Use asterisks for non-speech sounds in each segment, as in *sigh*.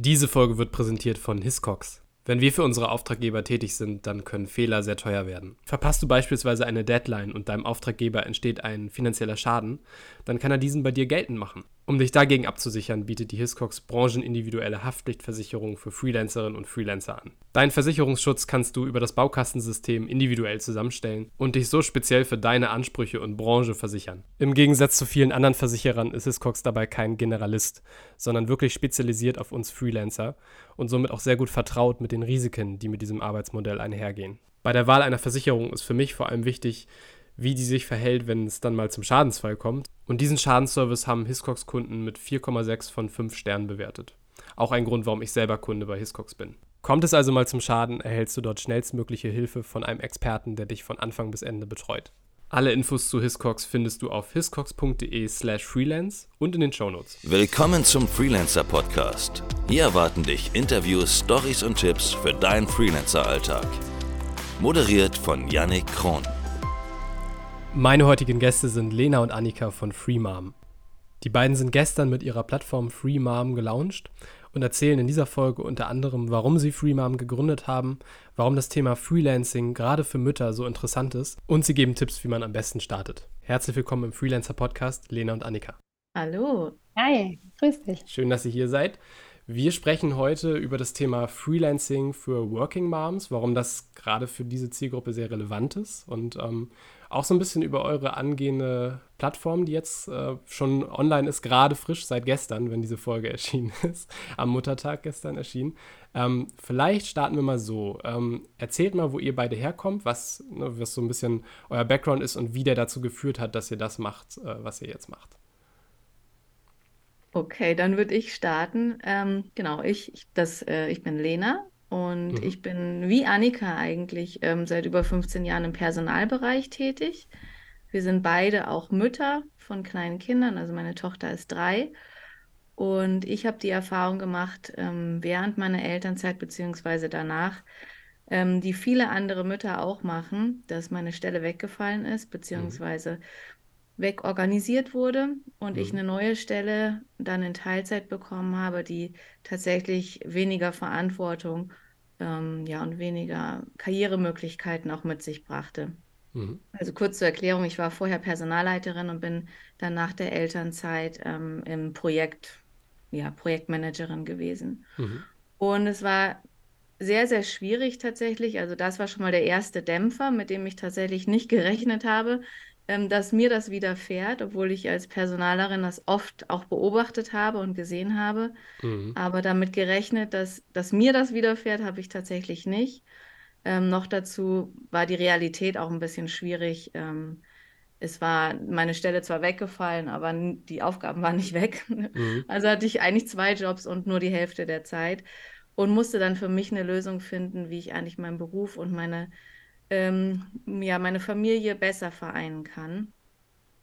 Diese Folge wird präsentiert von Hiscox. Wenn wir für unsere Auftraggeber tätig sind, dann können Fehler sehr teuer werden. Verpasst du beispielsweise eine Deadline und deinem Auftraggeber entsteht ein finanzieller Schaden, dann kann er diesen bei dir geltend machen. Um dich dagegen abzusichern, bietet die Hiscox branchenindividuelle Haftpflichtversicherung für Freelancerinnen und Freelancer an. Deinen Versicherungsschutz kannst du über das Baukastensystem individuell zusammenstellen und dich so speziell für deine Ansprüche und Branche versichern. Im Gegensatz zu vielen anderen Versicherern ist Hiscox dabei kein Generalist, sondern wirklich spezialisiert auf uns Freelancer und somit auch sehr gut vertraut mit den Risiken, die mit diesem Arbeitsmodell einhergehen. Bei der Wahl einer Versicherung ist für mich vor allem wichtig, wie die sich verhält, wenn es dann mal zum Schadensfall kommt. Und diesen Schadensservice haben Hiscox-Kunden mit 4,6 von 5 Sternen bewertet. Auch ein Grund, warum ich selber Kunde bei Hiscox bin. Kommt es also mal zum Schaden, erhältst du dort schnellstmögliche Hilfe von einem Experten, der dich von Anfang bis Ende betreut. Alle Infos zu Hiscox findest du auf hiscox.de/slash freelance und in den Shownotes. Willkommen zum Freelancer Podcast. Hier erwarten dich Interviews, Stories und Tipps für deinen Freelancer-Alltag. Moderiert von Yannick Kron. Meine heutigen Gäste sind Lena und Annika von FreeMom. Die beiden sind gestern mit ihrer Plattform FreeMom gelauncht und erzählen in dieser Folge unter anderem, warum sie FreeMom gegründet haben, warum das Thema Freelancing gerade für Mütter so interessant ist und sie geben Tipps, wie man am besten startet. Herzlich willkommen im Freelancer Podcast, Lena und Annika. Hallo. Hi, grüß dich. Schön, dass ihr hier seid. Wir sprechen heute über das Thema Freelancing für Working Moms, warum das gerade für diese Zielgruppe sehr relevant ist und ähm, auch so ein bisschen über eure angehende Plattform, die jetzt äh, schon online ist, gerade frisch seit gestern, wenn diese Folge *laughs* erschienen ist, am Muttertag gestern erschienen. Ähm, vielleicht starten wir mal so. Ähm, erzählt mal, wo ihr beide herkommt, was, ne, was so ein bisschen euer Background ist und wie der dazu geführt hat, dass ihr das macht, äh, was ihr jetzt macht. Okay, dann würde ich starten. Ähm, genau, ich, ich, das, äh, ich bin Lena, und mhm. ich bin wie Annika eigentlich ähm, seit über 15 Jahren im Personalbereich tätig. Wir sind beide auch Mütter von kleinen Kindern, also meine Tochter ist drei. Und ich habe die Erfahrung gemacht, ähm, während meiner Elternzeit beziehungsweise danach, ähm, die viele andere Mütter auch machen, dass meine Stelle weggefallen ist, mhm. beziehungsweise. Wegorganisiert wurde und mhm. ich eine neue Stelle dann in Teilzeit bekommen habe, die tatsächlich weniger Verantwortung ähm, ja, und weniger Karrieremöglichkeiten auch mit sich brachte. Mhm. Also kurz zur Erklärung, ich war vorher Personalleiterin und bin dann nach der Elternzeit ähm, im Projekt, ja, Projektmanagerin gewesen. Mhm. Und es war sehr, sehr schwierig tatsächlich. Also das war schon mal der erste Dämpfer, mit dem ich tatsächlich nicht gerechnet habe, ähm, dass mir das widerfährt, obwohl ich als Personalerin das oft auch beobachtet habe und gesehen habe. Mhm. Aber damit gerechnet, dass, dass mir das widerfährt, habe ich tatsächlich nicht. Ähm, noch dazu war die Realität auch ein bisschen schwierig. Ähm, es war meine Stelle zwar weggefallen, aber die Aufgaben waren nicht weg. Mhm. *laughs* Also hatte ich eigentlich zwei Jobs und nur die Hälfte der Zeit und musste dann für mich eine Lösung finden, wie ich eigentlich meinen Beruf und meine ähm, ja, meine Familie besser vereinen kann.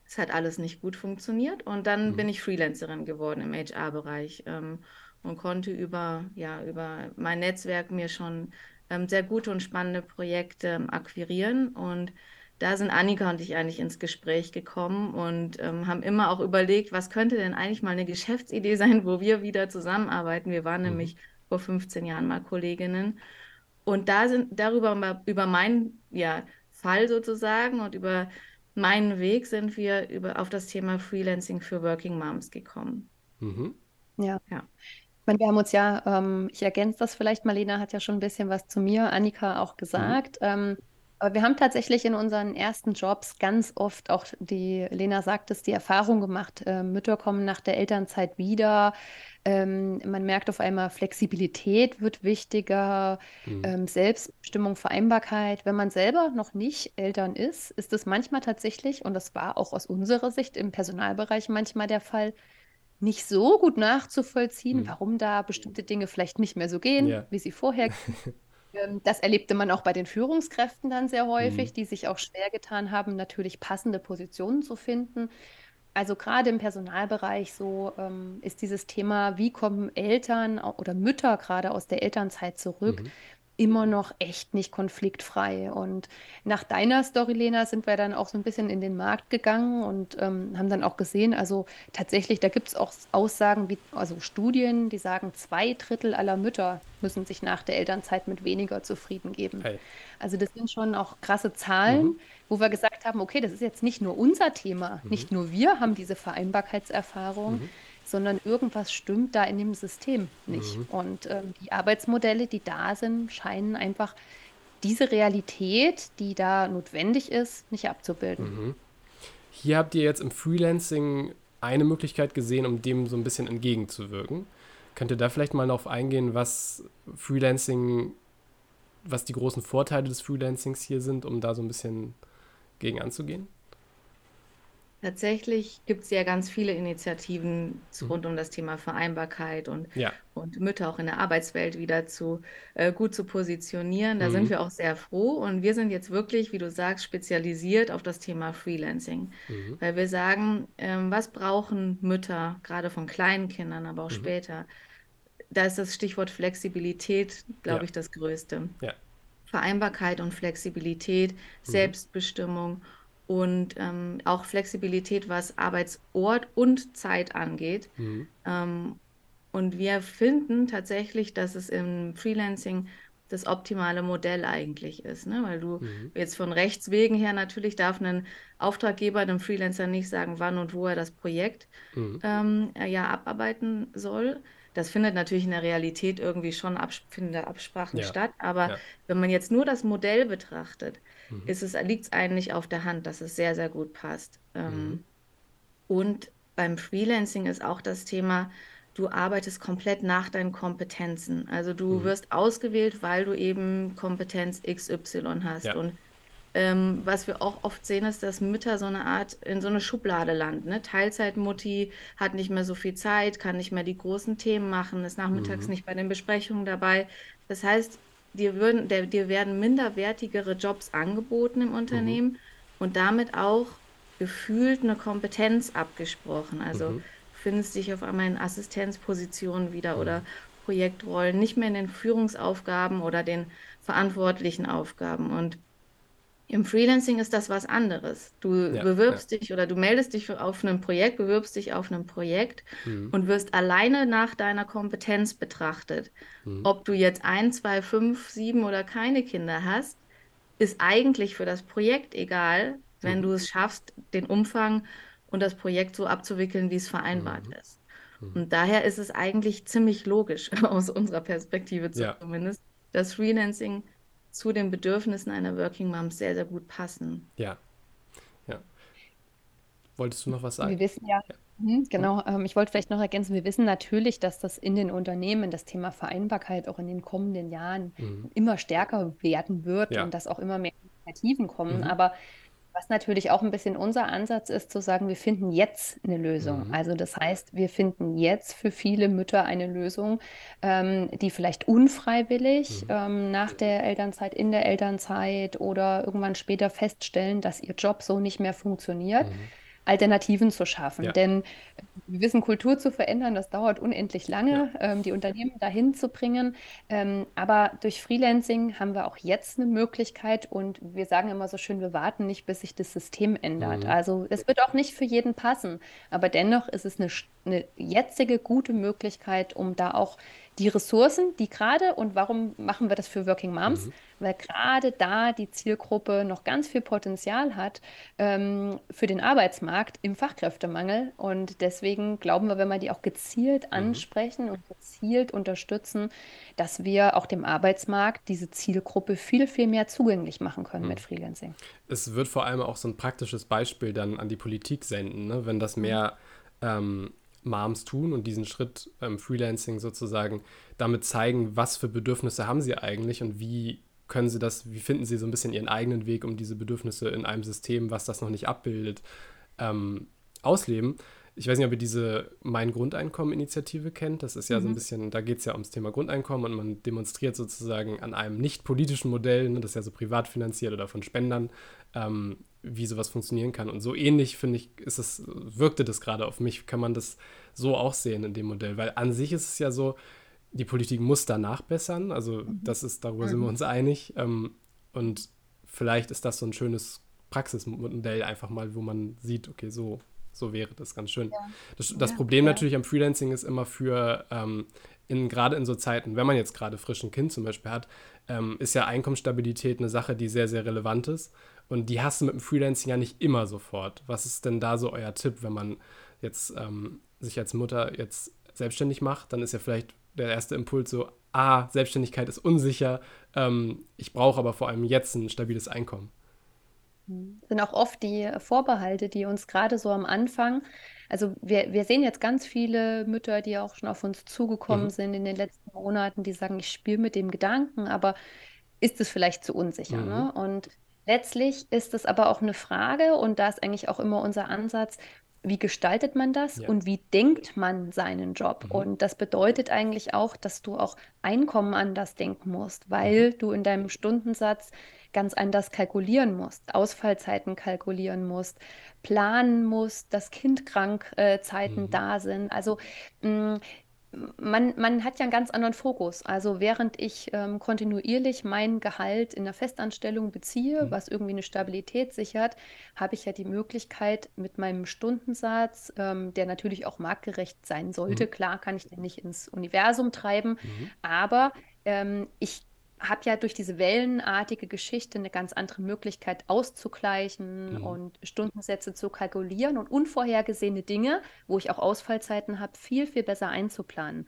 Es hat alles nicht gut funktioniert und dann mhm. bin ich Freelancerin geworden im HR-Bereich ähm, und konnte über, ja, über mein Netzwerk mir schon ähm, sehr gute und spannende Projekte ähm, akquirieren und da sind Annika und ich eigentlich ins Gespräch gekommen und ähm, haben immer auch überlegt, was könnte denn eigentlich mal eine Geschäftsidee *laughs* sein, wo wir wieder zusammenarbeiten. Wir waren mhm. nämlich vor 15 Jahren mal Kolleginnen und da sind darüber über meinen ja, Fall sozusagen und über meinen Weg sind wir über, auf das Thema Freelancing für Working Moms gekommen. Mhm. Ja. ja. Ich meine, wir haben uns ja, ähm, ich ergänze das vielleicht, Marlena hat ja schon ein bisschen was zu mir, Annika auch gesagt. Mhm. Ähm, aber wir haben tatsächlich in unseren ersten Jobs ganz oft auch die, Lena sagt es, die Erfahrung gemacht, äh, Mütter kommen nach der Elternzeit wieder. Ähm, man merkt auf einmal, Flexibilität wird wichtiger, mhm. ähm, Selbstbestimmung, Vereinbarkeit. Wenn man selber noch nicht Eltern ist, ist es manchmal tatsächlich, und das war auch aus unserer Sicht im Personalbereich manchmal der Fall, nicht so gut nachzuvollziehen, mhm. warum da bestimmte Dinge vielleicht nicht mehr so gehen, ja. wie sie vorher *laughs* Ähm, das erlebte man auch bei den Führungskräften dann sehr häufig, mhm. die sich auch schwer getan haben, natürlich passende Positionen zu finden. Also gerade im Personalbereich so ähm, ist dieses Thema, wie kommen Eltern oder Mütter gerade aus der Elternzeit zurück, mhm. immer noch echt nicht konfliktfrei. Und nach deiner Story, Lena, sind wir dann auch so ein bisschen in den Markt gegangen und ähm, haben dann auch gesehen, also tatsächlich, da gibt es auch Aussagen, wie, also Studien, die sagen, zwei Drittel aller Mütter müssen sich nach der Elternzeit mit weniger zufrieden geben. Hey. Also das sind schon auch krasse Zahlen, mhm. Wo wir gesagt haben, okay, das ist jetzt nicht nur unser Thema, mhm. nicht nur wir haben diese Vereinbarkeitserfahrung. Mhm sondern irgendwas stimmt da in dem System nicht. Mhm. Und ähm, die Arbeitsmodelle, die da sind, scheinen einfach diese Realität, die da notwendig ist, nicht abzubilden. Mhm. Hier habt ihr jetzt im Freelancing eine Möglichkeit gesehen, um dem so ein bisschen entgegenzuwirken. Könnt ihr da vielleicht mal darauf eingehen, was Freelancing, was die großen Vorteile des Freelancings hier sind, um da so ein bisschen gegen anzugehen? Tatsächlich gibt es ja ganz viele Initiativen mhm. rund um das Thema Vereinbarkeit und, ja. und Mütter auch in der Arbeitswelt wieder zu äh, gut zu positionieren. Da mhm. sind wir auch sehr froh und wir sind jetzt wirklich, wie du sagst, spezialisiert auf das Thema Freelancing, mhm. weil wir sagen, ähm, was brauchen Mütter, gerade von kleinen Kindern, aber auch mhm. später. Da ist das Stichwort Flexibilität, glaube ja. ich, das Größte. Ja. Vereinbarkeit und Flexibilität, mhm. Selbstbestimmung und ähm, auch Flexibilität, was Arbeitsort und Zeit angeht. Mhm. Ähm, und wir finden tatsächlich, dass es im Freelancing das optimale Modell eigentlich ist, ne? weil du mhm. jetzt von Rechts wegen her natürlich darf ein Auftraggeber einem Freelancer nicht sagen, wann und wo er das Projekt mhm. ähm, ja abarbeiten soll. Das findet natürlich in der Realität irgendwie schon Abs Absprachen ja. statt, aber ja. wenn man jetzt nur das Modell betrachtet, mhm. liegt es eigentlich auf der Hand, dass es sehr, sehr gut passt. Ähm, mhm. Und beim Freelancing ist auch das Thema, du arbeitest komplett nach deinen Kompetenzen. Also du mhm. wirst ausgewählt, weil du eben Kompetenz XY hast. Ja. Und ähm, was wir auch oft sehen, ist, dass Mütter so eine Art in so eine Schublade landen. Ne? Teilzeitmutti hat nicht mehr so viel Zeit, kann nicht mehr die großen Themen machen, ist nachmittags mhm. nicht bei den Besprechungen dabei. Das heißt, dir, würden, der, dir werden minderwertigere Jobs angeboten im Unternehmen mhm. und damit auch gefühlt eine Kompetenz abgesprochen. Also mhm. findest dich auf einmal in Assistenzpositionen wieder mhm. oder Projektrollen, nicht mehr in den Führungsaufgaben oder den verantwortlichen Aufgaben. Und im Freelancing ist das was anderes. Du ja, bewirbst ja. dich oder du meldest dich auf ein Projekt, bewirbst dich auf ein Projekt mhm. und wirst alleine nach deiner Kompetenz betrachtet. Mhm. Ob du jetzt ein, zwei, fünf, sieben oder keine Kinder hast, ist eigentlich für das Projekt egal, wenn mhm. du es schaffst, den Umfang und das Projekt so abzuwickeln, wie es vereinbart mhm. ist. Mhm. Und daher ist es eigentlich ziemlich logisch *laughs* aus unserer Perspektive zumindest, ja. dass Freelancing zu den Bedürfnissen einer Working Mom sehr, sehr gut passen. Ja. Ja. Wolltest du noch was sagen? Wir wissen ja, ja. Mhm, genau, ähm, ich wollte vielleicht noch ergänzen, wir wissen natürlich, dass das in den Unternehmen, das Thema Vereinbarkeit auch in den kommenden Jahren mhm. immer stärker werden wird ja. und dass auch immer mehr Initiativen kommen. Mhm. Aber was natürlich auch ein bisschen unser Ansatz ist, zu sagen, wir finden jetzt eine Lösung. Mhm. Also das heißt, wir finden jetzt für viele Mütter eine Lösung, ähm, die vielleicht unfreiwillig mhm. ähm, nach der Elternzeit, in der Elternzeit oder irgendwann später feststellen, dass ihr Job so nicht mehr funktioniert. Mhm Alternativen zu schaffen. Ja. Denn wir wissen, Kultur zu verändern, das dauert unendlich lange, ja. ähm, die Unternehmen dahin zu bringen. Ähm, aber durch Freelancing haben wir auch jetzt eine Möglichkeit und wir sagen immer so schön, wir warten nicht, bis sich das System ändert. Mhm. Also es wird auch nicht für jeden passen, aber dennoch ist es eine, eine jetzige gute Möglichkeit, um da auch die Ressourcen, die gerade, und warum machen wir das für Working Moms? Mhm. Weil gerade da die Zielgruppe noch ganz viel Potenzial hat ähm, für den Arbeitsmarkt im Fachkräftemangel. Und deswegen glauben wir, wenn wir die auch gezielt mhm. ansprechen mhm. und gezielt unterstützen, dass wir auch dem Arbeitsmarkt diese Zielgruppe viel, viel mehr zugänglich machen können mhm. mit Freelancing. Es wird vor allem auch so ein praktisches Beispiel dann an die Politik senden, ne? wenn das mehr ähm, Moms tun und diesen Schritt ähm, Freelancing sozusagen damit zeigen, was für Bedürfnisse haben sie eigentlich und wie können sie das, wie finden sie so ein bisschen ihren eigenen Weg, um diese Bedürfnisse in einem System, was das noch nicht abbildet, ähm, ausleben. Ich weiß nicht, ob ihr diese Mein Grundeinkommen-Initiative kennt. Das ist ja mhm. so ein mhm. bisschen, da geht es ja ums Thema Grundeinkommen und man demonstriert sozusagen an einem nicht politischen Modell, ne, das ist ja so privat finanziert oder von Spendern, ähm, wie sowas funktionieren kann. Und so ähnlich, finde ich, ist es, wirkte das gerade auf mich, kann man das so auch sehen in dem Modell. Weil an sich ist es ja so, die Politik muss da nachbessern. Also mhm. das ist, darüber sind wir mhm. uns einig. Ähm, und vielleicht ist das so ein schönes Praxismodell einfach mal, wo man sieht, okay, so, so wäre das ganz schön. Ja. Das, das ja, Problem ja. natürlich am Freelancing ist immer für, ähm, in, gerade in so Zeiten, wenn man jetzt gerade frisch ein Kind zum Beispiel hat, ähm, ist ja Einkommensstabilität eine Sache, die sehr, sehr relevant ist. Und die hast du mit dem Freelancing ja nicht immer sofort. Was ist denn da so euer Tipp, wenn man jetzt ähm, sich als Mutter jetzt selbstständig macht? Dann ist ja vielleicht der erste Impuls so, ah, Selbstständigkeit ist unsicher, ähm, ich brauche aber vor allem jetzt ein stabiles Einkommen. Das hm. sind auch oft die Vorbehalte, die uns gerade so am Anfang, also wir, wir sehen jetzt ganz viele Mütter, die auch schon auf uns zugekommen mhm. sind in den letzten Monaten, die sagen, ich spiele mit dem Gedanken, aber ist es vielleicht zu unsicher? Mhm. Ne? Und letztlich ist es aber auch eine Frage, und da ist eigentlich auch immer unser Ansatz, wie gestaltet man das ja. und wie denkt man seinen Job? Mhm. Und das bedeutet eigentlich auch, dass du auch Einkommen anders denken musst, weil mhm. du in deinem Stundensatz ganz anders kalkulieren musst, Ausfallzeiten kalkulieren musst, planen musst, dass Kindkrankzeiten mhm. da sind. Also mh, mm, man, man hat ja einen ganz anderen Fokus. Also während ich ähm, kontinuierlich mein Gehalt in der Festanstellung beziehe, mhm. was irgendwie eine Stabilität sichert, habe ich ja die Möglichkeit mit meinem Stundensatz, ähm, der natürlich auch marktgerecht sein sollte. Mhm. Klar kann ich den nicht ins Universum treiben, mhm. aber ähm, ich habe ja durch diese wellenartige Geschichte eine ganz andere Möglichkeit auszugleichen mhm. und Stundensätze zu kalkulieren und unvorhergesehene Dinge, wo ich auch Ausfallzeiten habe, viel, viel besser einzuplanen.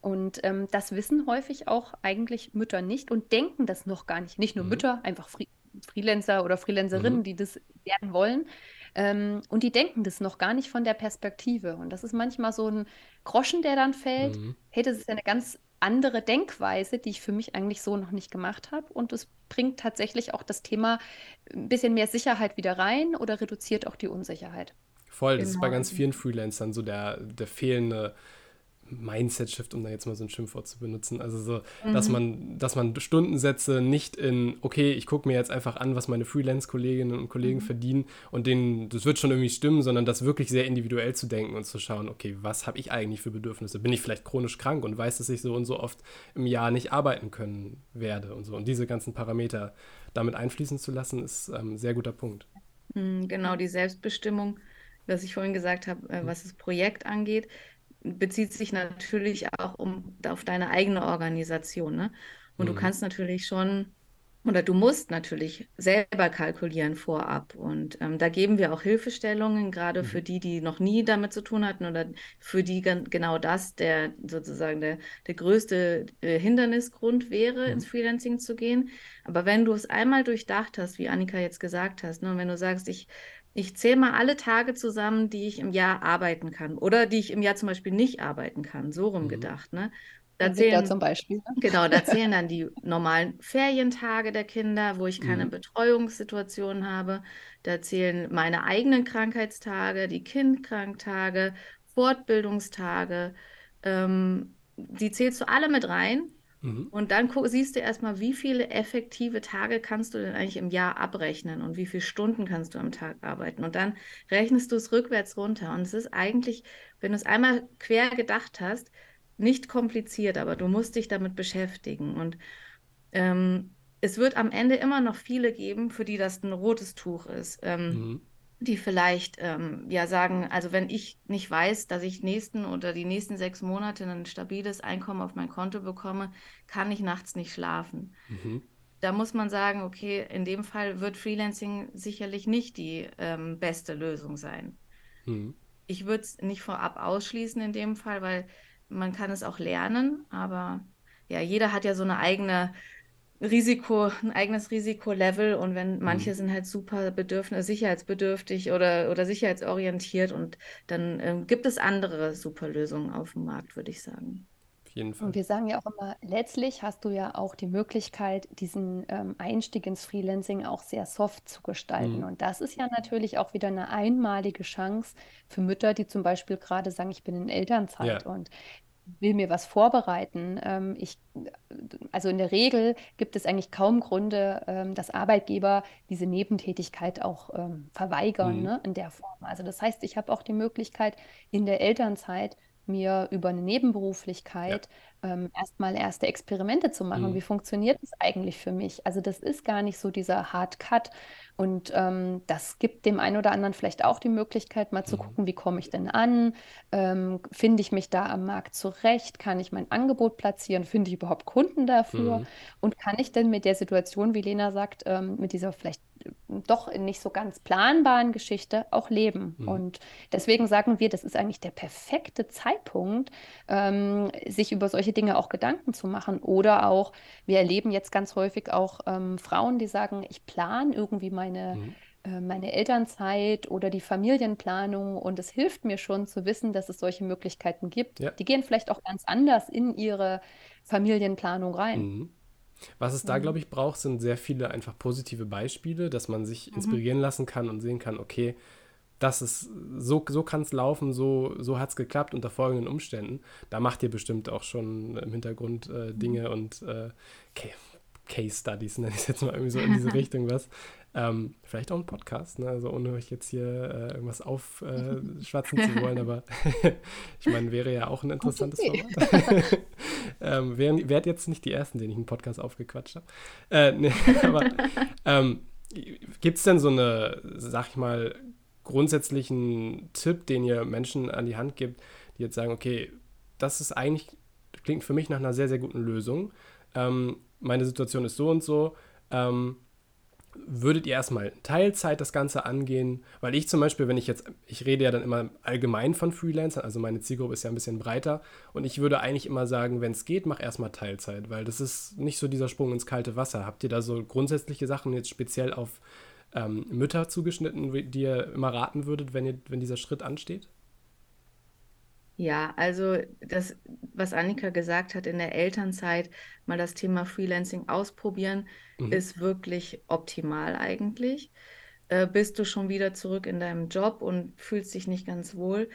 Und ähm, das wissen häufig auch eigentlich Mütter nicht und denken das noch gar nicht. Nicht nur mhm. Mütter, einfach Fre Freelancer oder Freelancerinnen, mhm. die das werden wollen. Ähm, und die denken das noch gar nicht von der Perspektive. Und das ist manchmal so ein Groschen, der dann fällt. Mhm. Hey, das ist ja eine ganz andere Denkweise, die ich für mich eigentlich so noch nicht gemacht habe. Und es bringt tatsächlich auch das Thema ein bisschen mehr Sicherheit wieder rein oder reduziert auch die Unsicherheit. Voll, das genau. ist bei ganz vielen Freelancern so der, der fehlende Mindset-Shift, um da jetzt mal so ein Schimpfwort zu benutzen. Also so, mhm. dass man, dass man Stundensätze nicht in, okay, ich gucke mir jetzt einfach an, was meine Freelance-Kolleginnen und Kollegen mhm. verdienen und denen, das wird schon irgendwie stimmen, sondern das wirklich sehr individuell zu denken und zu schauen, okay, was habe ich eigentlich für Bedürfnisse? Bin ich vielleicht chronisch krank und weiß, dass ich so und so oft im Jahr nicht arbeiten können werde und so. Und diese ganzen Parameter damit einfließen zu lassen, ist ein ähm, sehr guter Punkt. Mhm, genau, die Selbstbestimmung, was ich vorhin gesagt habe, äh, mhm. was das Projekt angeht bezieht sich natürlich auch um, auf deine eigene Organisation. Ne? Und mhm. du kannst natürlich schon oder du musst natürlich selber kalkulieren vorab. Und ähm, da geben wir auch Hilfestellungen, gerade mhm. für die, die noch nie damit zu tun hatten oder für die genau das der sozusagen der, der größte äh, Hindernisgrund wäre, mhm. ins Freelancing zu gehen. Aber wenn du es einmal durchdacht hast, wie Annika jetzt gesagt hast, ne, und wenn du sagst, ich ich zähle mal alle Tage zusammen, die ich im Jahr arbeiten kann oder die ich im Jahr zum Beispiel nicht arbeiten kann, so rum mhm. gedacht. Ne? Da zählen, zum Beispiel. Ne? Genau, da *laughs* zählen dann die normalen Ferientage der Kinder, wo ich keine mhm. Betreuungssituation habe. Da zählen meine eigenen Krankheitstage, die Kindkranktage, Fortbildungstage. Ähm, die zählst du alle mit rein Mhm. Und dann siehst du erstmal, wie viele effektive Tage kannst du denn eigentlich im Jahr abrechnen und wie viele Stunden kannst du am Tag arbeiten. Und dann rechnest du es rückwärts runter. Und es ist eigentlich, wenn du es einmal quer gedacht hast, nicht kompliziert, aber du musst dich damit beschäftigen. Und ähm, es wird am Ende immer noch viele geben, für die das ein rotes Tuch ist. Ähm, mhm die vielleicht ähm, ja sagen, also wenn ich nicht weiß, dass ich nächsten oder die nächsten sechs Monate ein stabiles Einkommen auf mein Konto bekomme, kann ich nachts nicht schlafen. Mhm. Da muss man sagen, okay, in dem Fall wird Freelancing sicherlich nicht die ähm, beste Lösung sein. Mhm. Ich würde es nicht vorab ausschließen in dem Fall, weil man kann es auch lernen, aber ja, jeder hat ja so eine eigene Risiko, ein eigenes Risikolevel und wenn manche mhm. sind halt super bedürfnis, sicherheitsbedürftig oder, oder sicherheitsorientiert und dann ähm, gibt es andere super Lösungen auf dem Markt, würde ich sagen. Auf jeden Fall. Und wir sagen ja auch immer, letztlich hast du ja auch die Möglichkeit, diesen ähm, Einstieg ins Freelancing auch sehr soft zu gestalten. Mhm. Und das ist ja natürlich auch wieder eine einmalige Chance für Mütter, die zum Beispiel gerade sagen, ich bin in Elternzeit ja. und will mir was vorbereiten. Ähm, ich, also in der Regel gibt es eigentlich kaum Gründe, ähm, dass Arbeitgeber diese Nebentätigkeit auch ähm, verweigern mhm. ne, in der Form. Also das heißt, ich habe auch die Möglichkeit, in der Elternzeit mir über eine Nebenberuflichkeit ähm, erstmal erste Experimente zu machen. Mhm. Wie funktioniert das eigentlich für mich? Also das ist gar nicht so dieser Hard Cut. Und ähm, das gibt dem einen oder anderen vielleicht auch die Möglichkeit, mal zu mhm. gucken, wie komme ich denn an? Ähm, finde ich mich da am Markt zurecht? Kann ich mein Angebot platzieren? Finde ich überhaupt Kunden dafür? Mhm. Und kann ich denn mit der Situation, wie Lena sagt, ähm, mit dieser vielleicht äh, doch nicht so ganz planbaren Geschichte auch leben? Mhm. Und deswegen sagen wir, das ist eigentlich der perfekte Zeitpunkt, ähm, sich über solche Dinge auch Gedanken zu machen. Oder auch, wir erleben jetzt ganz häufig auch ähm, Frauen, die sagen, ich plane irgendwie meine, mhm. äh, meine Elternzeit oder die Familienplanung und es hilft mir schon zu wissen, dass es solche Möglichkeiten gibt. Ja. Die gehen vielleicht auch ganz anders in ihre Familienplanung rein. Mhm. Was es da, mhm. glaube ich, braucht, sind sehr viele einfach positive Beispiele, dass man sich mhm. inspirieren lassen kann und sehen kann, okay, das ist, so, so kann es laufen, so, so hat es geklappt unter folgenden Umständen. Da macht ihr bestimmt auch schon im Hintergrund äh, Dinge mhm. und äh, Case Studies, nenne ich es jetzt mal irgendwie so in diese *laughs* Richtung was. Ähm, vielleicht auch ein Podcast, ne? also ohne euch jetzt hier äh, irgendwas aufschwatzen äh, *laughs* zu wollen, aber *laughs* ich meine, wäre ja auch ein interessantes Format. ähm, wärt jetzt nicht die Ersten, denen ich einen Podcast aufgequatscht habe. Äh, nee, aber ähm, gibt es denn so eine, sag ich mal, grundsätzlichen Tipp, den ihr Menschen an die Hand gibt, die jetzt sagen, okay, das ist eigentlich, klingt für mich nach einer sehr, sehr guten Lösung. Ähm, meine Situation ist so und so. Ähm, würdet ihr erstmal Teilzeit das Ganze angehen? Weil ich zum Beispiel, wenn ich jetzt, ich rede ja dann immer allgemein von Freelancern, also meine Zielgruppe ist ja ein bisschen breiter und ich würde eigentlich immer sagen, wenn es geht, mach erstmal Teilzeit, weil das ist nicht so dieser Sprung ins kalte Wasser. Habt ihr da so grundsätzliche Sachen jetzt speziell auf ähm, Mütter zugeschnitten, die ihr immer raten würdet, wenn, ihr, wenn dieser Schritt ansteht? Ja, also das, was Annika gesagt hat, in der Elternzeit mal das Thema Freelancing ausprobieren, mhm. ist wirklich optimal eigentlich. Äh, bist du schon wieder zurück in deinem Job und fühlst dich nicht ganz wohl,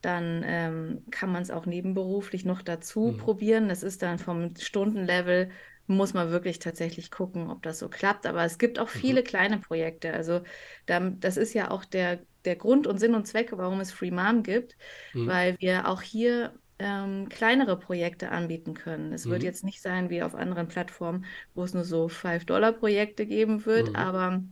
dann ähm, kann man es auch nebenberuflich noch dazu mhm. probieren. Das ist dann vom Stundenlevel, muss man wirklich tatsächlich gucken, ob das so klappt. Aber es gibt auch viele mhm. kleine Projekte. Also da, das ist ja auch der der Grund und Sinn und Zweck, warum es Free Mom gibt, mhm. weil wir auch hier ähm, kleinere Projekte anbieten können. Es mhm. wird jetzt nicht sein wie auf anderen Plattformen, wo es nur so 5-Dollar-Projekte geben wird, mhm. aber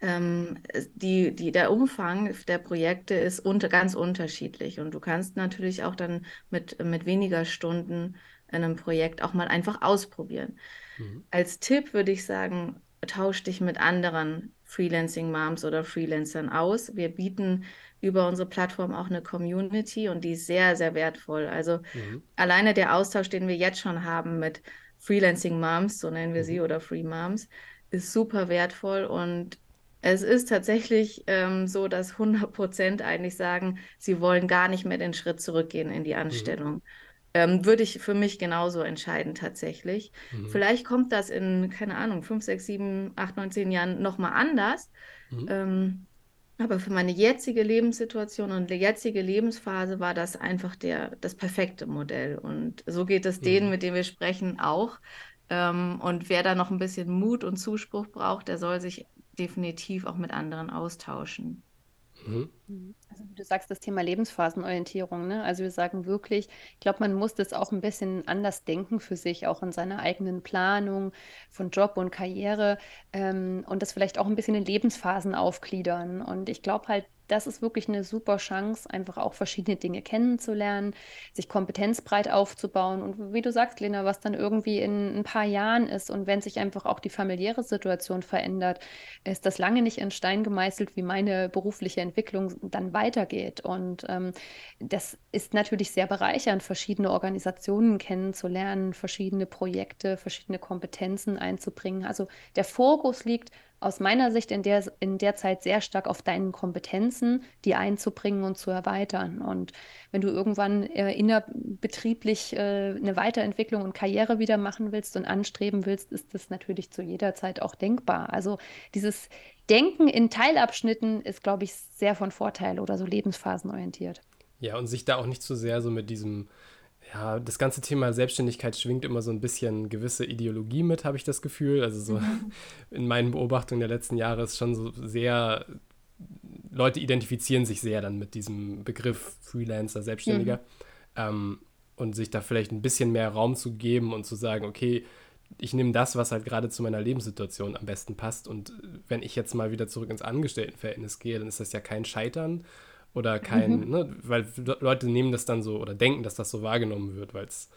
ähm, die, die, der Umfang der Projekte ist unter, ganz unterschiedlich und du kannst natürlich auch dann mit, mit weniger Stunden in einem Projekt auch mal einfach ausprobieren. Mhm. Als Tipp würde ich sagen, tausch dich mit anderen Freelancing Moms oder Freelancern aus. Wir bieten über unsere Plattform auch eine Community und die ist sehr, sehr wertvoll. Also mhm. alleine der Austausch, den wir jetzt schon haben mit Freelancing Moms, so nennen wir mhm. sie, oder Free Moms, ist super wertvoll und es ist tatsächlich ähm, so, dass 100 Prozent eigentlich sagen, sie wollen gar nicht mehr den Schritt zurückgehen in die mhm. Anstellung. Mhm. Ähm, würde ich für mich genauso entscheiden tatsächlich. Mhm. Vielleicht kommt das in, keine Ahnung, 5, 6, 7, 8, 9, 10 Jahren nochmal anders. Mhm. Ähm, aber für meine jetzige Lebenssituation und jetzige Lebensphase war das einfach der, das perfekte Modell. Und so geht es denen, mhm. mit denen wir sprechen, auch. Ähm, und wer da noch ein bisschen Mut und Zuspruch braucht, der soll sich definitiv auch mit anderen austauschen. Mhm. Also wie du sagst, das Thema Lebensphasenorientierung. Ne? Also wir sagen wirklich, ich glaube, man muss das auch ein bisschen anders denken für sich, auch in seiner eigenen Planung von Job und Karriere ähm, und das vielleicht auch ein bisschen in Lebensphasen aufgliedern. Und ich glaube halt, das ist wirklich eine super Chance, einfach auch verschiedene Dinge kennenzulernen, sich kompetenzbreit aufzubauen und wie du sagst, Lena, was dann irgendwie in ein paar Jahren ist und wenn sich einfach auch die familiäre Situation verändert, ist das lange nicht in Stein gemeißelt, wie meine berufliche Entwicklung dann weitergeht. Und ähm, das ist natürlich sehr bereichernd, verschiedene Organisationen kennenzulernen, verschiedene Projekte, verschiedene Kompetenzen einzubringen. Also der Fokus liegt aus meiner Sicht in der, in der Zeit sehr stark auf deinen Kompetenzen, die einzubringen und zu erweitern. Und wenn du irgendwann äh, innerbetrieblich äh, eine Weiterentwicklung und Karriere wieder machen willst und anstreben willst, ist das natürlich zu jeder Zeit auch denkbar. Also dieses Denken in Teilabschnitten ist, glaube ich, sehr von Vorteil oder so lebensphasenorientiert. Ja, und sich da auch nicht zu so sehr so mit diesem ja, das ganze Thema Selbstständigkeit schwingt immer so ein bisschen gewisse Ideologie mit, habe ich das Gefühl. Also so mhm. *laughs* in meinen Beobachtungen der letzten Jahre ist schon so sehr, Leute identifizieren sich sehr dann mit diesem Begriff Freelancer, Selbstständiger. Mhm. Ähm, und sich da vielleicht ein bisschen mehr Raum zu geben und zu sagen, okay, ich nehme das, was halt gerade zu meiner Lebenssituation am besten passt. Und wenn ich jetzt mal wieder zurück ins Angestelltenverhältnis gehe, dann ist das ja kein Scheitern oder kein, mhm. ne, weil Leute nehmen das dann so oder denken, dass das so wahrgenommen wird, weil es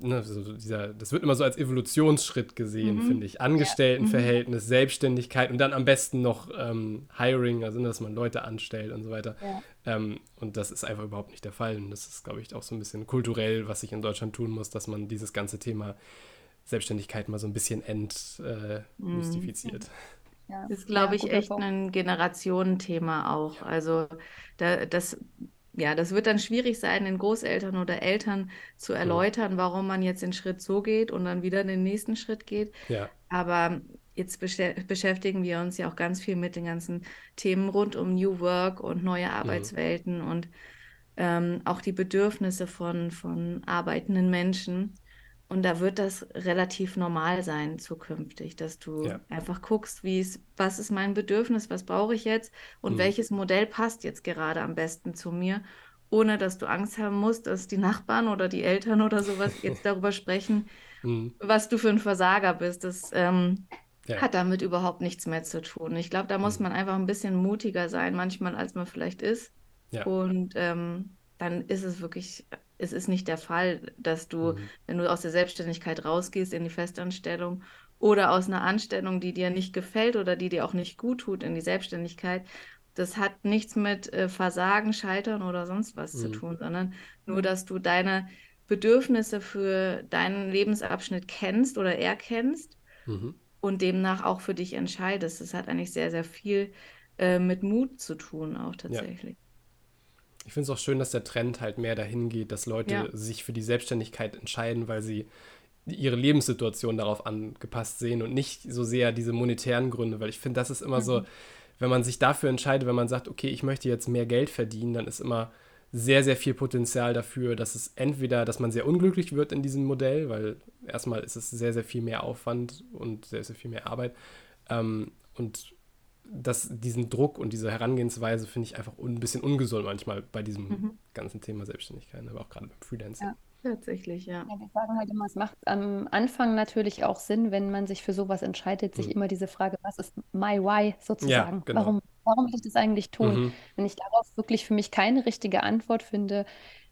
ne, so dieser, das wird immer so als Evolutionsschritt gesehen, mhm. finde ich. Angestelltenverhältnis, ja. Mhm. Selbstständigkeit und dann am besten noch ähm, Hiring, also dass man Leute anstellt und so weiter. Ja. Ähm, und das ist einfach überhaupt nicht der Fall. Und das ist, glaube ich, auch so ein bisschen kulturell, was sich in Deutschland tun muss, dass man dieses ganze Thema Selbstständigkeit mal so ein bisschen entmystifiziert. Mhm. Ja. Das ist, glaube ich, echt Punkt. ein Generationenthema auch. Also da, das ja, das wird dann schwierig sein, den Großeltern oder Eltern zu erläutern, warum man jetzt den Schritt so geht und dann wieder den nächsten Schritt geht. Ja. Aber jetzt beschäftigen wir uns ja auch ganz viel mit den ganzen Themen rund um New Work und neue mhm. Arbeitswelten mhm. und ähm, auch die Bedürfnisse von, von arbeitenden Menschen. Und da wird das relativ normal sein zukünftig, dass du ja. einfach guckst, wie es, was ist mein Bedürfnis, was brauche ich jetzt und mhm. welches Modell passt jetzt gerade am besten zu mir, ohne dass du Angst haben musst, dass die Nachbarn oder die Eltern oder sowas *laughs* jetzt darüber sprechen, mhm. was du für ein Versager bist. Das ähm, ja. hat damit überhaupt nichts mehr zu tun. Ich glaube, da muss mhm. man einfach ein bisschen mutiger sein, manchmal, als man vielleicht ist. Ja. Und ähm, dann ist es wirklich es ist nicht der Fall, dass du, mhm. wenn du aus der Selbstständigkeit rausgehst in die Festanstellung oder aus einer Anstellung, die dir nicht gefällt oder die dir auch nicht gut tut, in die Selbstständigkeit, das hat nichts mit äh, Versagen, Scheitern oder sonst was mhm. zu tun, sondern nur, dass du deine Bedürfnisse für deinen Lebensabschnitt kennst oder erkennst mhm. und demnach auch für dich entscheidest. Das hat eigentlich sehr, sehr viel äh, mit Mut zu tun, auch tatsächlich. Ja. Ich finde es auch schön, dass der Trend halt mehr dahin geht, dass Leute ja. sich für die Selbstständigkeit entscheiden, weil sie ihre Lebenssituation darauf angepasst sehen und nicht so sehr diese monetären Gründe, weil ich finde, das ist immer mhm. so, wenn man sich dafür entscheidet, wenn man sagt, okay, ich möchte jetzt mehr Geld verdienen, dann ist immer sehr, sehr viel Potenzial dafür, dass es entweder, dass man sehr unglücklich wird in diesem Modell, weil erstmal ist es sehr, sehr viel mehr Aufwand und sehr, sehr viel mehr Arbeit. Ähm, und das, diesen Druck und diese Herangehensweise finde ich einfach ein bisschen ungesund manchmal bei diesem mhm. ganzen Thema Selbstständigkeit, aber auch gerade beim Freelancing. Ja. Tatsächlich, ja. ja. Wir sagen halt immer, es macht am Anfang natürlich auch Sinn, wenn man sich für sowas entscheidet, sich mhm. immer diese Frage, was ist my why sozusagen? Ja, genau. Warum, warum will ich das eigentlich tun? Mhm. Wenn ich darauf wirklich für mich keine richtige Antwort finde,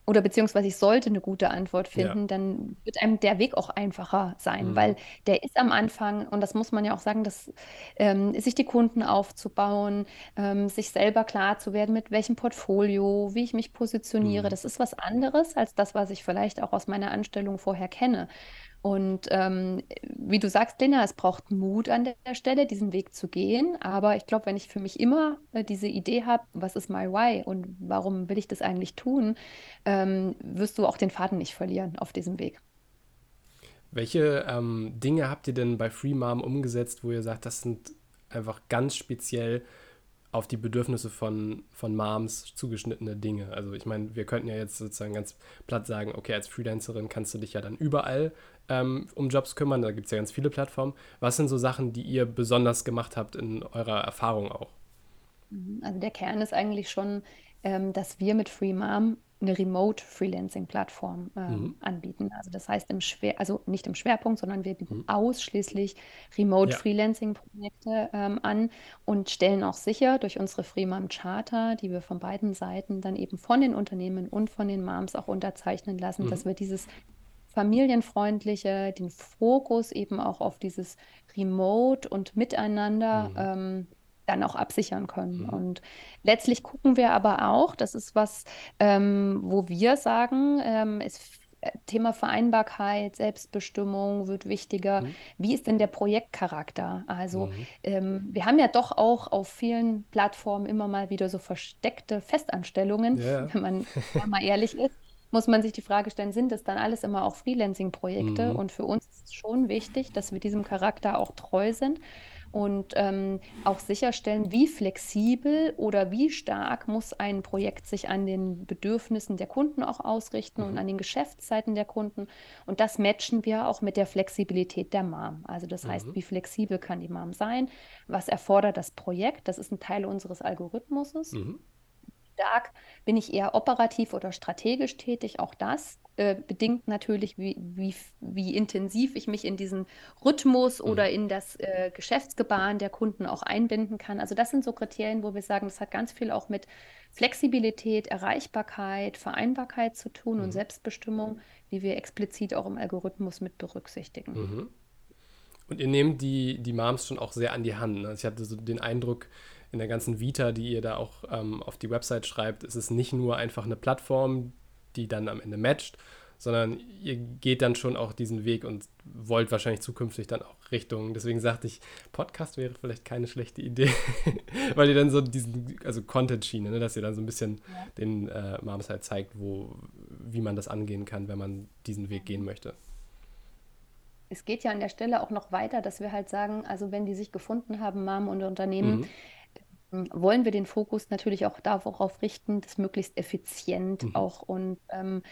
oder beziehungsweise ich sollte eine gute Antwort finden, ja. dann wird einem der Weg auch einfacher sein, mhm. weil der ist am Anfang, und das muss man ja auch sagen, dass ähm, sich die Kunden aufzubauen, ähm, sich selber klar zu werden, mit welchem Portfolio, wie ich mich positioniere, mhm. das ist was anderes als das, was ich vielleicht auch aus meiner Anstellung vorher kenne. Und ähm, wie du sagst, Lena, es braucht Mut an der Stelle, diesen Weg zu gehen. Aber ich glaube, wenn ich für mich immer äh, diese Idee habe, was ist my why und warum will ich das eigentlich tun, ähm, wirst du auch den Faden nicht verlieren auf diesem Weg. Welche ähm, Dinge habt ihr denn bei Free Mom umgesetzt, wo ihr sagt, das sind einfach ganz speziell auf die Bedürfnisse von, von Moms zugeschnittene Dinge. Also ich meine, wir könnten ja jetzt sozusagen ganz platt sagen, okay, als Freelancerin kannst du dich ja dann überall ähm, um Jobs kümmern, da gibt es ja ganz viele Plattformen. Was sind so Sachen, die ihr besonders gemacht habt in eurer Erfahrung auch? Mhm, also der Kern ist eigentlich schon, ähm, dass wir mit Free Mom eine Remote-Freelancing-Plattform äh, mhm. anbieten. Also das heißt im Schwer, also nicht im Schwerpunkt, sondern wir bieten mhm. ausschließlich Remote-Freelancing-Projekte ähm, an und stellen auch sicher durch unsere Freemam Charter, die wir von beiden Seiten dann eben von den Unternehmen und von den Moms auch unterzeichnen lassen, mhm. dass wir dieses familienfreundliche, den Fokus eben auch auf dieses Remote und Miteinander mhm. ähm, dann auch absichern können. Mhm. Und letztlich gucken wir aber auch, das ist was, ähm, wo wir sagen, ähm, es äh, Thema Vereinbarkeit, Selbstbestimmung wird wichtiger. Mhm. Wie ist denn der Projektcharakter? Also mhm. ähm, wir haben ja doch auch auf vielen Plattformen immer mal wieder so versteckte Festanstellungen, ja. wenn man mal ehrlich ist. Muss man sich die Frage stellen, sind das dann alles immer auch Freelancing-Projekte? Mhm. Und für uns ist es schon wichtig, dass wir diesem Charakter auch treu sind und ähm, auch sicherstellen, wie flexibel oder wie stark muss ein Projekt sich an den Bedürfnissen der Kunden auch ausrichten mhm. und an den Geschäftszeiten der Kunden. Und das matchen wir auch mit der Flexibilität der MAM. Also das mhm. heißt, wie flexibel kann die MAM sein? Was erfordert das Projekt? Das ist ein Teil unseres Algorithmuses. Mhm. Dark bin ich eher operativ oder strategisch tätig. Auch das äh, bedingt natürlich, wie, wie, wie intensiv ich mich in diesen Rhythmus mhm. oder in das äh, Geschäftsgebaren der Kunden auch einbinden kann. Also das sind so Kriterien, wo wir sagen, das hat ganz viel auch mit Flexibilität, Erreichbarkeit, Vereinbarkeit zu tun mhm. und Selbstbestimmung, die wir explizit auch im Algorithmus mit berücksichtigen. Mhm. Und ihr nehmt die, die Moms schon auch sehr an die Hand. Ne? Also ich hatte so den Eindruck, in der ganzen Vita, die ihr da auch ähm, auf die Website schreibt, ist es nicht nur einfach eine Plattform, die dann am Ende matcht, sondern ihr geht dann schon auch diesen Weg und wollt wahrscheinlich zukünftig dann auch Richtung. Deswegen sagte ich, Podcast wäre vielleicht keine schlechte Idee, *laughs* weil ihr dann so diesen, also Content-Schiene, ne, dass ihr dann so ein bisschen ja. den äh, Moms halt zeigt, wo, wie man das angehen kann, wenn man diesen Weg gehen möchte es geht ja an der Stelle auch noch weiter, dass wir halt sagen, also wenn die sich gefunden haben, Mom und Unternehmen, mhm. Ähm, wollen wir den Fokus natürlich auch darauf richten, das möglichst effizient mhm. auch und ähm,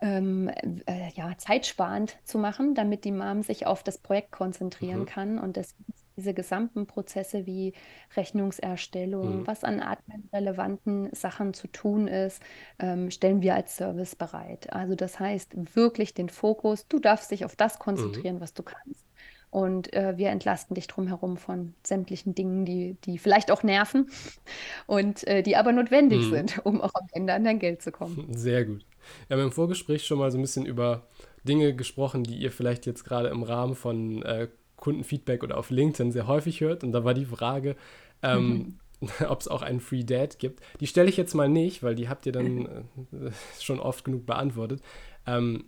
ähm, äh, ja, zeitsparend zu machen, damit die Mom sich auf das Projekt konzentrieren mhm. kann und das, diese gesamten Prozesse wie Rechnungserstellung, mhm. was an admin-relevanten Sachen zu tun ist, ähm, stellen wir als Service bereit. Also das heißt wirklich den Fokus, du darfst dich auf das mhm. konzentrieren, was du kannst. Und äh, wir entlasten dich drumherum von sämtlichen Dingen, die, die vielleicht auch nerven *laughs* und äh, die aber notwendig mhm. sind, um auch am Ende an dein Geld zu kommen. *laughs* Sehr gut. Wir haben im Vorgespräch schon mal so ein bisschen über Dinge gesprochen, die ihr vielleicht jetzt gerade im Rahmen von äh, Kundenfeedback oder auf LinkedIn sehr häufig hört. Und da war die Frage, ähm, mhm. *laughs* ob es auch einen Free Dad gibt. Die stelle ich jetzt mal nicht, weil die habt ihr dann äh, schon oft genug beantwortet. Ähm,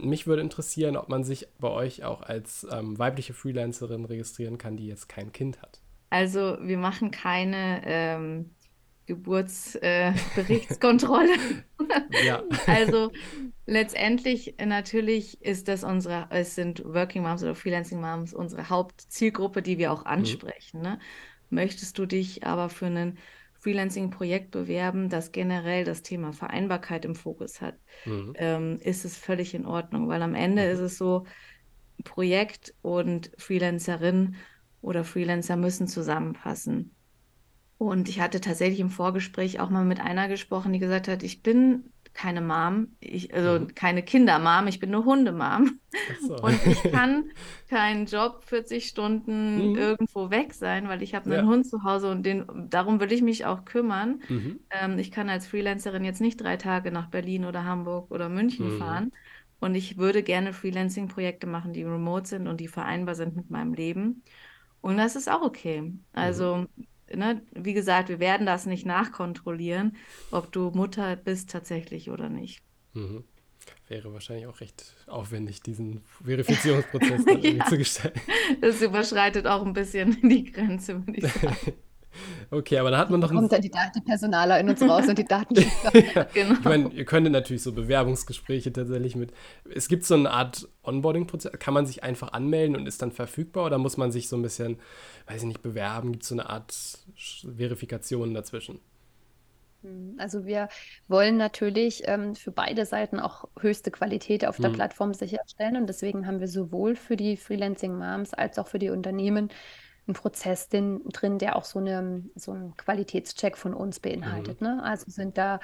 mich würde interessieren, ob man sich bei euch auch als ähm, weibliche Freelancerin registrieren kann, die jetzt kein Kind hat. Also wir machen keine ähm, Geburtsberichtskontrolle. Äh, *laughs* ja. also letztendlich natürlich ist das unsere, es sind Working Moms oder Freelancing Moms unsere Hauptzielgruppe, die wir auch mhm. ansprechen. Mhm. Ne? Möchtest du dich aber für einen Freelancing-Projekt bewerben, das generell das Thema Vereinbarkeit im Fokus hat, mhm. ähm, ist es völlig in Ordnung, weil am Ende mhm. ist es so, Projekt und Freelancerin oder Freelancer müssen zusammenpassen. Und ich hatte tatsächlich im Vorgespräch auch mal mit einer gesprochen, die gesagt hat, ich bin keine Mom, ich, also mhm. keine Kindermam, ich bin eine Hundemam. So. Und ich *laughs* kann keinen Job 40 Stunden mhm. irgendwo weg sein, weil ich habe einen ja. Hund zu Hause und den, darum will ich mich auch kümmern. Mhm. Ähm, ich kann als Freelancerin jetzt nicht drei Tage nach Berlin oder Hamburg oder München mhm. fahren. Und ich würde gerne Freelancing-Projekte machen, die remote sind und die vereinbar sind mit meinem Leben. Und das ist auch okay. Also mhm ne, wie gesagt, wir werden das nicht nachkontrollieren, ob du Mutter bist tatsächlich oder nicht. Mhm. Wäre wahrscheinlich auch recht aufwendig, diesen Verifizierungsprozess *laughs* ja, zu gestalten. Das überschreitet auch ein bisschen *laughs* die Grenze, würde ich sagen. *laughs* Okay, aber da hat man doch. Kommt dann die, die Personaler in uns raus und die Daten. *laughs* ja, genau. Ich meine, ihr könntet natürlich so Bewerbungsgespräche tatsächlich mit. Es gibt so eine Art Onboarding-Prozess. Kann man sich einfach anmelden und ist dann verfügbar oder muss man sich so ein bisschen, weiß ich nicht, bewerben? Gibt es so eine Art Verifikation dazwischen? Hm, also wir wollen natürlich ähm, für beide Seiten auch höchste Qualität auf der mhm. Plattform sicherstellen und deswegen haben wir sowohl für die Freelancing Moms als auch für die Unternehmen ein Prozess den, drin, der auch so, eine, so einen Qualitätscheck von uns beinhaltet. Mhm. Ne? Also sind da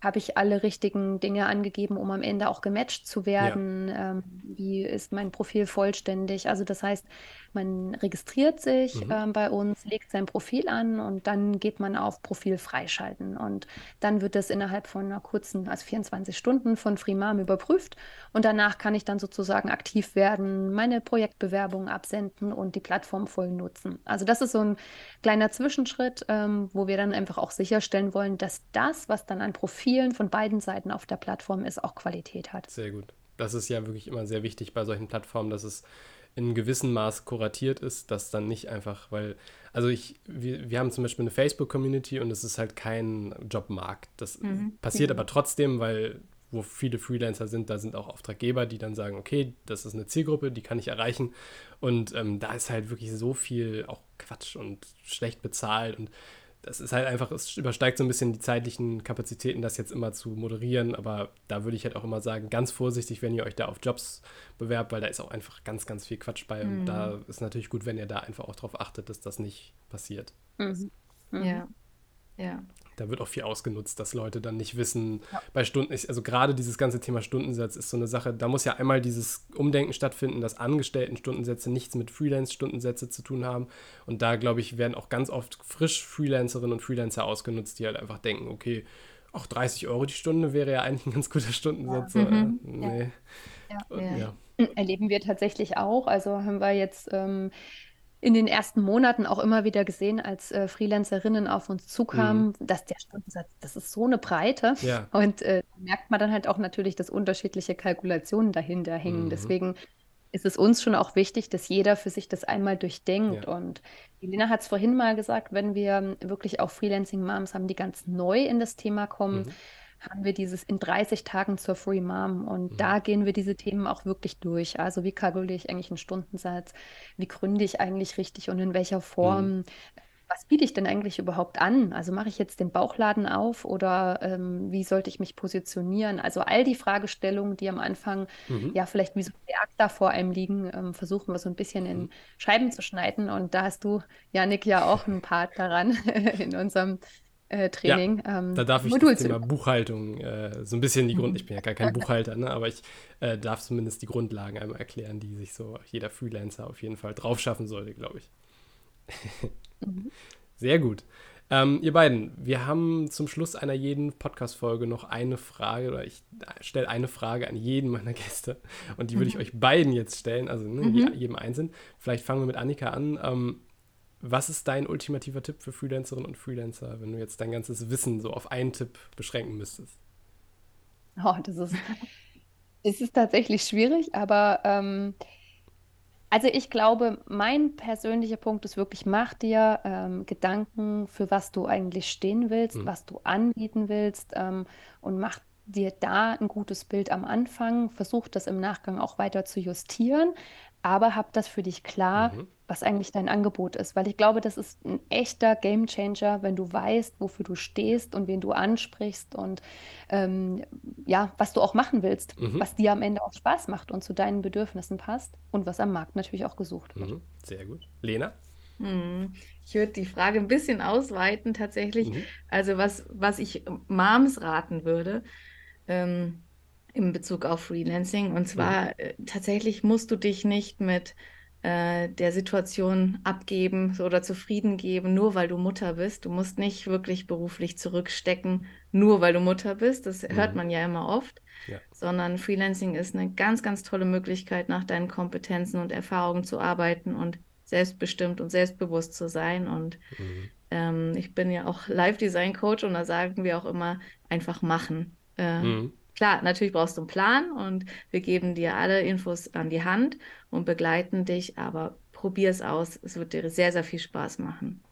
habe ich alle richtigen Dinge angegeben, um am Ende auch gematcht zu werden? Ja. Ähm, wie ist mein Profil vollständig? Also das heißt, man registriert sich mhm. ähm, bei uns, legt sein Profil an und dann geht man auf Profil freischalten. Und dann wird das innerhalb von einer kurzen, also 24 Stunden von Freemarm überprüft. Und danach kann ich dann sozusagen aktiv werden, meine Projektbewerbung absenden und die Plattform voll nutzen. Also das ist so ein kleiner Zwischenschritt, ähm, wo wir dann einfach auch sicherstellen wollen, dass das, was dann an Profilen von beiden Seiten auf der Plattform ist, auch Qualität hat. Sehr gut. Das ist ja wirklich immer sehr wichtig bei solchen Plattformen, dass es in gewissem Maß kuratiert ist, dass dann nicht einfach, weil, also ich, wir, wir haben zum Beispiel eine Facebook-Community und es ist halt kein Jobmarkt. Das mhm. passiert mhm. aber trotzdem, weil wo viele Freelancer sind, da sind auch Auftraggeber, die dann sagen, okay, das ist eine Zielgruppe, die kann ich erreichen. Und ähm, da ist halt wirklich so viel auch Quatsch und schlecht bezahlt und das ist halt einfach, es übersteigt so ein bisschen die zeitlichen Kapazitäten, das jetzt immer zu moderieren. Aber da würde ich halt auch immer sagen, ganz vorsichtig, wenn ihr euch da auf Jobs bewerbt, weil da ist auch einfach ganz, ganz viel Quatsch bei. Mhm. Und da ist natürlich gut, wenn ihr da einfach auch darauf achtet, dass das nicht passiert. Mhm. Mhm. Ja. Ja. Da wird auch viel ausgenutzt, dass Leute dann nicht wissen, ja. bei Stunden, also gerade dieses ganze Thema Stundensatz ist so eine Sache, da muss ja einmal dieses Umdenken stattfinden, dass Angestellten-Stundensätze nichts mit Freelance-Stundensätze zu tun haben. Und da, glaube ich, werden auch ganz oft frisch Freelancerinnen und Freelancer ausgenutzt, die halt einfach denken, okay, auch 30 Euro die Stunde wäre ja eigentlich ein ganz guter Stundensatz. Ja. Mhm. Nee. Ja. Ja. Erleben wir tatsächlich auch. Also haben wir jetzt ähm, in den ersten Monaten auch immer wieder gesehen, als äh, Freelancerinnen auf uns zukamen, mhm. dass der Stundensatz, das ist so eine Breite. Ja. Und äh, merkt man dann halt auch natürlich, dass unterschiedliche Kalkulationen dahinter hängen. Mhm. Deswegen ist es uns schon auch wichtig, dass jeder für sich das einmal durchdenkt. Ja. Und Elena hat es vorhin mal gesagt, wenn wir wirklich auch Freelancing-Moms haben, die ganz neu in das Thema kommen, mhm haben wir dieses in 30 Tagen zur Free Mom. Und mhm. da gehen wir diese Themen auch wirklich durch. Also wie kalkuliere ich eigentlich einen Stundensatz? Wie gründe ich eigentlich richtig und in welcher Form? Mhm. Was biete ich denn eigentlich überhaupt an? Also mache ich jetzt den Bauchladen auf oder ähm, wie sollte ich mich positionieren? Also all die Fragestellungen, die am Anfang mhm. ja vielleicht wie so ein Berg da vor einem liegen, ähm, versuchen wir so ein bisschen in mhm. Scheiben zu schneiden. Und da hast du, Janik, ja auch einen Part daran *laughs* in unserem äh, Training. Ja, ähm, da darf ich Modul das Thema Buchhaltung äh, so ein bisschen die Grund, ich bin ja gar kein Buchhalter, ne, aber ich äh, darf zumindest die Grundlagen einmal erklären, die sich so jeder Freelancer auf jeden Fall drauf schaffen sollte, glaube ich. mhm. *laughs* Sehr gut. Ähm, ihr beiden, wir haben zum Schluss einer jeden Podcast-Folge noch eine Frage, oder ich stelle eine Frage an jeden meiner Gäste und die würde ich mhm. euch beiden jetzt stellen, also ne, mhm. jedem einzeln. Vielleicht fangen wir mit Annika an. Ähm, was ist dein ultimativer Tipp für Freelancerinnen und Freelancer, wenn du jetzt dein ganzes Wissen so auf einen Tipp beschränken müsstest? Oh, das ist, *laughs* es ist tatsächlich schwierig, aber ähm, also ich glaube, mein persönlicher Punkt ist wirklich, mach dir ähm, Gedanken, für was du eigentlich stehen willst, mhm. was du anbieten willst ähm, und mach dir da ein gutes Bild am Anfang, versuch das im Nachgang auch weiter zu justieren, aber hab das für dich klar, mhm. was eigentlich dein Angebot ist. Weil ich glaube, das ist ein echter Gamechanger, wenn du weißt, wofür du stehst und wen du ansprichst und ähm, ja, was du auch machen willst, mhm. was dir am Ende auch Spaß macht und zu deinen Bedürfnissen passt und was am Markt natürlich auch gesucht wird. Mhm. Sehr gut. Lena? Hm, ich würde die Frage ein bisschen ausweiten tatsächlich. Mhm. Also was, was ich Moms raten würde, ähm, in Bezug auf Freelancing. Und zwar äh, tatsächlich musst du dich nicht mit äh, der Situation abgeben oder zufrieden geben, nur weil du Mutter bist. Du musst nicht wirklich beruflich zurückstecken, nur weil du Mutter bist. Das mhm. hört man ja immer oft. Ja. Sondern Freelancing ist eine ganz, ganz tolle Möglichkeit, nach deinen Kompetenzen und Erfahrungen zu arbeiten und selbstbestimmt und selbstbewusst zu sein. Und mhm. ähm, ich bin ja auch Live-Design-Coach und da sagen wir auch immer, einfach machen. Äh, mhm. Klar, natürlich brauchst du einen Plan und wir geben dir alle Infos an die Hand und begleiten dich, aber probier es aus. Es wird dir sehr, sehr viel Spaß machen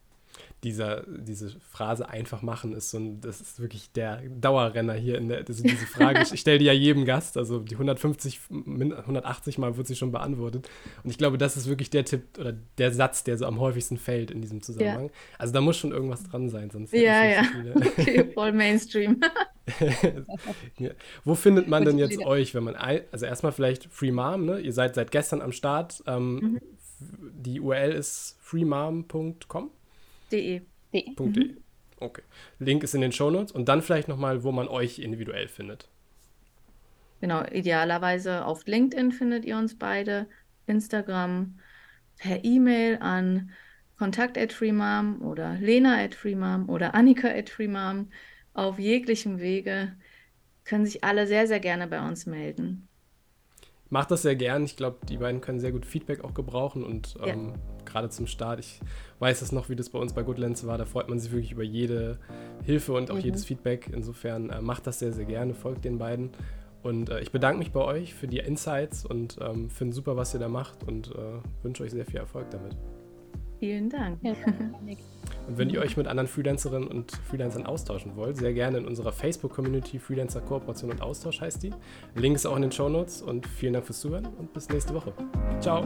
dieser, diese Phrase einfach machen ist so ein, das ist wirklich der Dauerrenner hier in der, also diese Frage, ich stelle die ja jedem Gast, also die 150, 180 Mal wird sie schon beantwortet. Und ich glaube, das ist wirklich der Tipp oder der Satz, der so am häufigsten fällt in diesem Zusammenhang. Ja. Also da muss schon irgendwas dran sein, sonst. Ja, ja. *laughs* Okay, voll Mainstream. *laughs* ja. Wo findet man denn jetzt euch, wenn man, also erstmal vielleicht Free Mom, ne? Ihr seid seit gestern am Start. Ähm, mhm. Die URL ist freemom.com. De. De. Mhm. Okay. Link ist in den Shownotes und dann vielleicht nochmal, wo man euch individuell findet. Genau, idealerweise auf LinkedIn findet ihr uns beide, Instagram, per E-Mail an kontakt at freemom oder lena at freemom oder annika at freemom. Auf jeglichem Wege können sich alle sehr, sehr gerne bei uns melden. Macht das sehr gern. Ich glaube, die beiden können sehr gut Feedback auch gebrauchen und ähm, ja gerade zum Start. Ich weiß es noch, wie das bei uns bei Goodlands war. Da freut man sich wirklich über jede Hilfe und auch mhm. jedes Feedback. Insofern äh, macht das sehr, sehr gerne, folgt den beiden. Und äh, ich bedanke mich bei euch für die Insights und ähm, finde super, was ihr da macht und äh, wünsche euch sehr viel Erfolg damit. Vielen Dank. *laughs* Und wenn ihr euch mit anderen Freelancerinnen und Freelancern austauschen wollt, sehr gerne in unserer Facebook-Community Freelancer Kooperation und Austausch heißt die. Link ist auch in den Show Notes und vielen Dank fürs Zuhören und bis nächste Woche. Ciao.